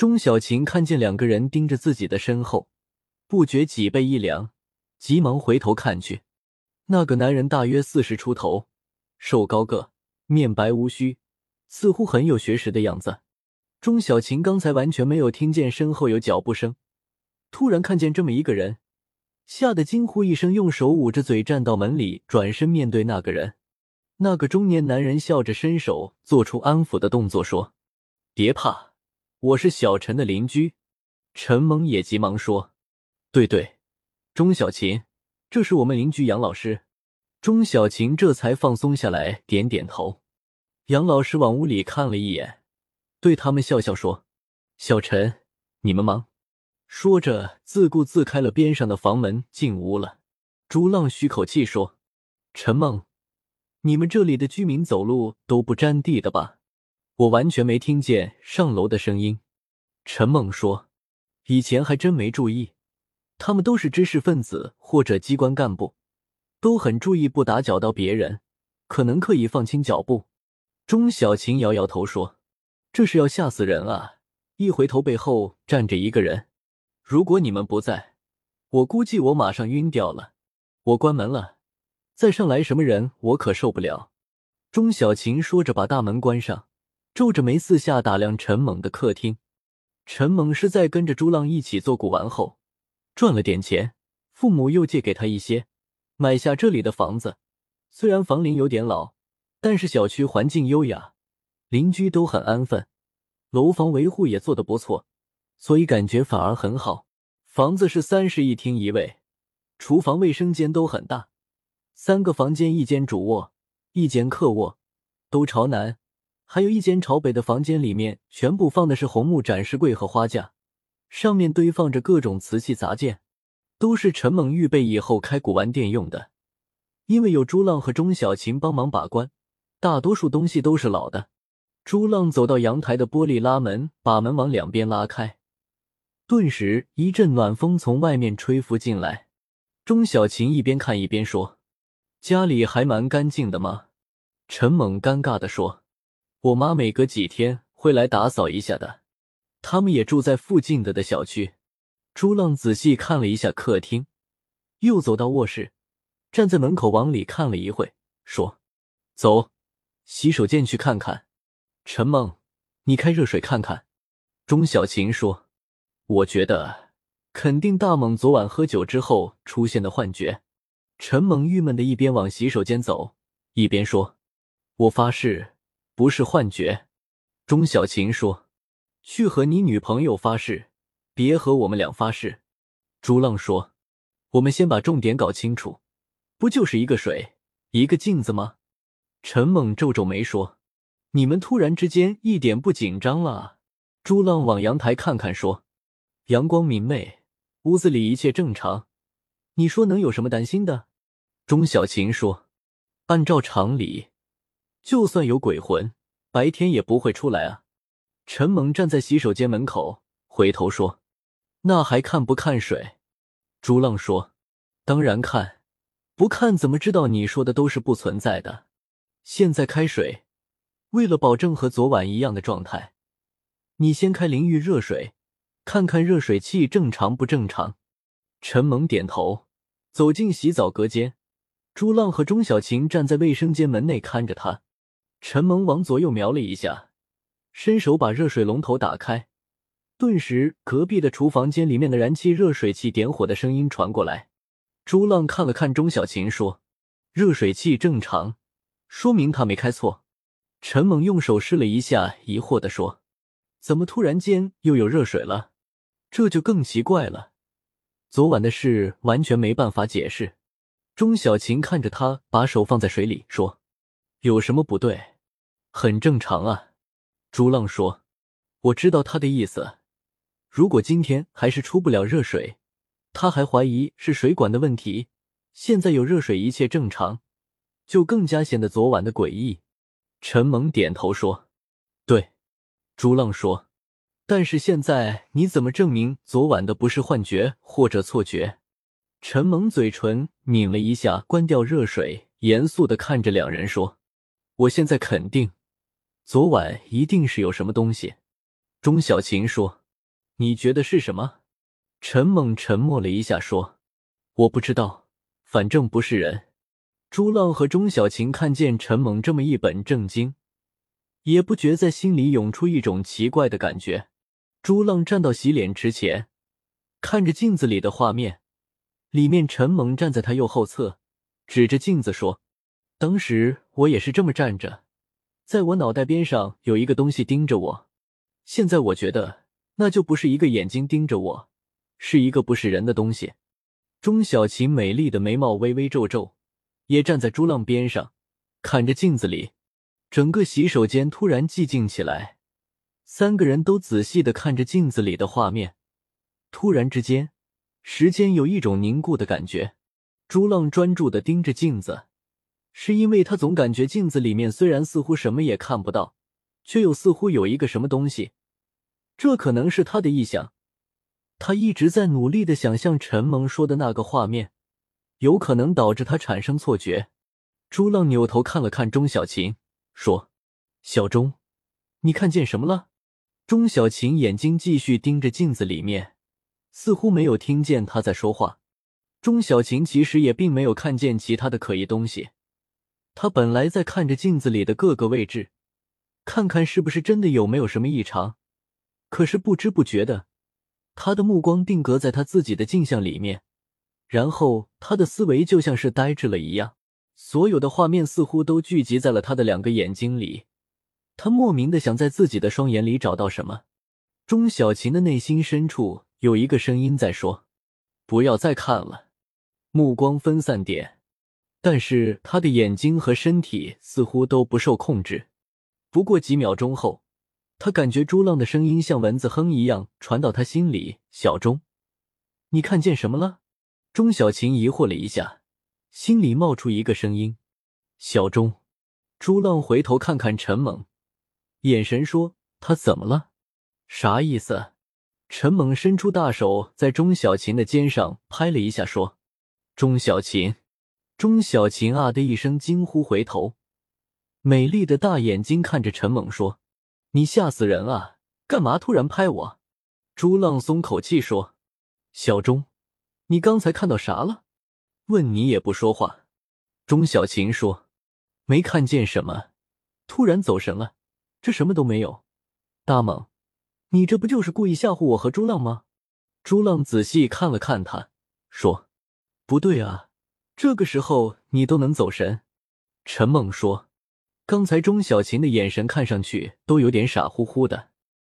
钟小琴看见两个人盯着自己的身后，不觉脊背一凉，急忙回头看去。那个男人大约四十出头，瘦高个，面白无须，似乎很有学识的样子。钟小琴刚才完全没有听见身后有脚步声，突然看见这么一个人，吓得惊呼一声，用手捂着嘴站到门里，转身面对那个人。那个中年男人笑着伸手做出安抚的动作，说：“别怕，我是小陈的邻居。”陈猛也急忙说：“对对，钟小琴，这是我们邻居杨老师。”钟小琴这才放松下来，点点头。杨老师往屋里看了一眼，对他们笑笑说：“小陈，你们忙。”说着，自顾自开了边上的房门，进屋了。朱浪吁口气说：“陈梦。”你们这里的居民走路都不沾地的吧？我完全没听见上楼的声音。陈猛说：“以前还真没注意，他们都是知识分子或者机关干部，都很注意不打搅到别人，可能刻意放轻脚步。”钟小琴摇摇头说：“这是要吓死人啊！一回头背后站着一个人，如果你们不在，我估计我马上晕掉了。我关门了。”再上来什么人，我可受不了。钟小琴说着，把大门关上，皱着眉四下打量陈猛的客厅。陈猛是在跟着朱浪一起做古玩后，赚了点钱，父母又借给他一些，买下这里的房子。虽然房龄有点老，但是小区环境优雅，邻居都很安分，楼房维护也做得不错，所以感觉反而很好。房子是三室一厅一卫，厨房、卫生间都很大。三个房间，一间主卧，一间客卧，都朝南；还有一间朝北的房间，里面全部放的是红木展示柜和花架，上面堆放着各种瓷器杂件，都是陈猛预备以后开古玩店用的。因为有朱浪和钟小琴帮忙把关，大多数东西都是老的。朱浪走到阳台的玻璃拉门，把门往两边拉开，顿时一阵暖风从外面吹拂进来。钟小琴一边看一边说。家里还蛮干净的吗？陈猛尴尬的说：“我妈每隔几天会来打扫一下的。他们也住在附近的的小区。”朱浪仔细看了一下客厅，又走到卧室，站在门口往里看了一会，说：“走，洗手间去看看。”陈猛，你开热水看看。钟小琴说：“我觉得肯定大猛昨晚喝酒之后出现的幻觉。”陈猛郁闷的一边往洗手间走，一边说：“我发誓，不是幻觉。”钟小琴说：“去和你女朋友发誓，别和我们俩发誓。”朱浪说：“我们先把重点搞清楚，不就是一个水，一个镜子吗？”陈猛皱皱眉说：“你们突然之间一点不紧张了？”朱浪往阳台看看说：“阳光明媚，屋子里一切正常，你说能有什么担心的？”钟小琴说：“按照常理，就算有鬼魂，白天也不会出来啊。”陈猛站在洗手间门口，回头说：“那还看不看水？”朱浪说：“当然看，不看怎么知道你说的都是不存在的？现在开水，为了保证和昨晚一样的状态，你先开淋浴热水，看看热水器正常不正常。”陈猛点头，走进洗澡隔间。朱浪和钟小琴站在卫生间门内看着他，陈萌往左右瞄了一下，伸手把热水龙头打开，顿时隔壁的厨房间里面的燃气热水器点火的声音传过来。朱浪看了看钟小琴，说：“热水器正常，说明他没开错。”陈猛用手试了一下，疑惑的说：“怎么突然间又有热水了？这就更奇怪了。昨晚的事完全没办法解释。”钟小琴看着他，把手放在水里，说：“有什么不对？很正常啊。”朱浪说：“我知道他的意思。如果今天还是出不了热水，他还怀疑是水管的问题。现在有热水，一切正常，就更加显得昨晚的诡异。”陈猛点头说：“对。”朱浪说：“但是现在你怎么证明昨晚的不是幻觉或者错觉？”陈猛嘴唇抿了一下，关掉热水，严肃的看着两人说：“我现在肯定，昨晚一定是有什么东西。”钟小琴说：“你觉得是什么？”陈猛沉默了一下，说：“我不知道，反正不是人。”朱浪和钟小琴看见陈猛这么一本正经，也不觉在心里涌出一种奇怪的感觉。朱浪站到洗脸池前，看着镜子里的画面，里面陈猛站在他右后侧，指着镜子说：“当时我也是这么站着，在我脑袋边上有一个东西盯着我。现在我觉得那就不是一个眼睛盯着我。”是一个不是人的东西。钟小琴美丽的眉毛微微皱皱，也站在朱浪边上，看着镜子里。整个洗手间突然寂静起来，三个人都仔细的看着镜子里的画面。突然之间，时间有一种凝固的感觉。朱浪专注的盯着镜子，是因为他总感觉镜子里面虽然似乎什么也看不到，却又似乎有一个什么东西。这可能是他的臆想。他一直在努力的想象陈蒙说的那个画面，有可能导致他产生错觉。朱浪扭头看了看钟小琴，说：“小钟，你看见什么了？”钟小琴眼睛继续盯着镜子里面，似乎没有听见他在说话。钟小琴其实也并没有看见其他的可疑东西，他本来在看着镜子里的各个位置，看看是不是真的有没有什么异常，可是不知不觉的。他的目光定格在他自己的镜像里面，然后他的思维就像是呆滞了一样，所有的画面似乎都聚集在了他的两个眼睛里。他莫名的想在自己的双眼里找到什么。钟小琴的内心深处有一个声音在说：“不要再看了，目光分散点。”但是他的眼睛和身体似乎都不受控制。不过几秒钟后。他感觉朱浪的声音像蚊子哼一样传到他心里。小钟，你看见什么了？钟小琴疑惑了一下，心里冒出一个声音：“小钟。”朱浪回头看看陈猛，眼神说：“他怎么了？啥意思？”陈猛伸出大手在钟小琴的肩上拍了一下，说：“钟小琴。”钟小琴啊的一声惊呼，回头，美丽的大眼睛看着陈猛说。你吓死人啊！干嘛突然拍我？朱浪松口气说：“小钟，你刚才看到啥了？问你也不说话。”钟小琴说：“没看见什么，突然走神了，这什么都没有。”大猛，你这不就是故意吓唬我和朱浪吗？朱浪仔细看了看他，说：“不对啊，这个时候你都能走神。”陈梦说。刚才钟小琴的眼神看上去都有点傻乎乎的。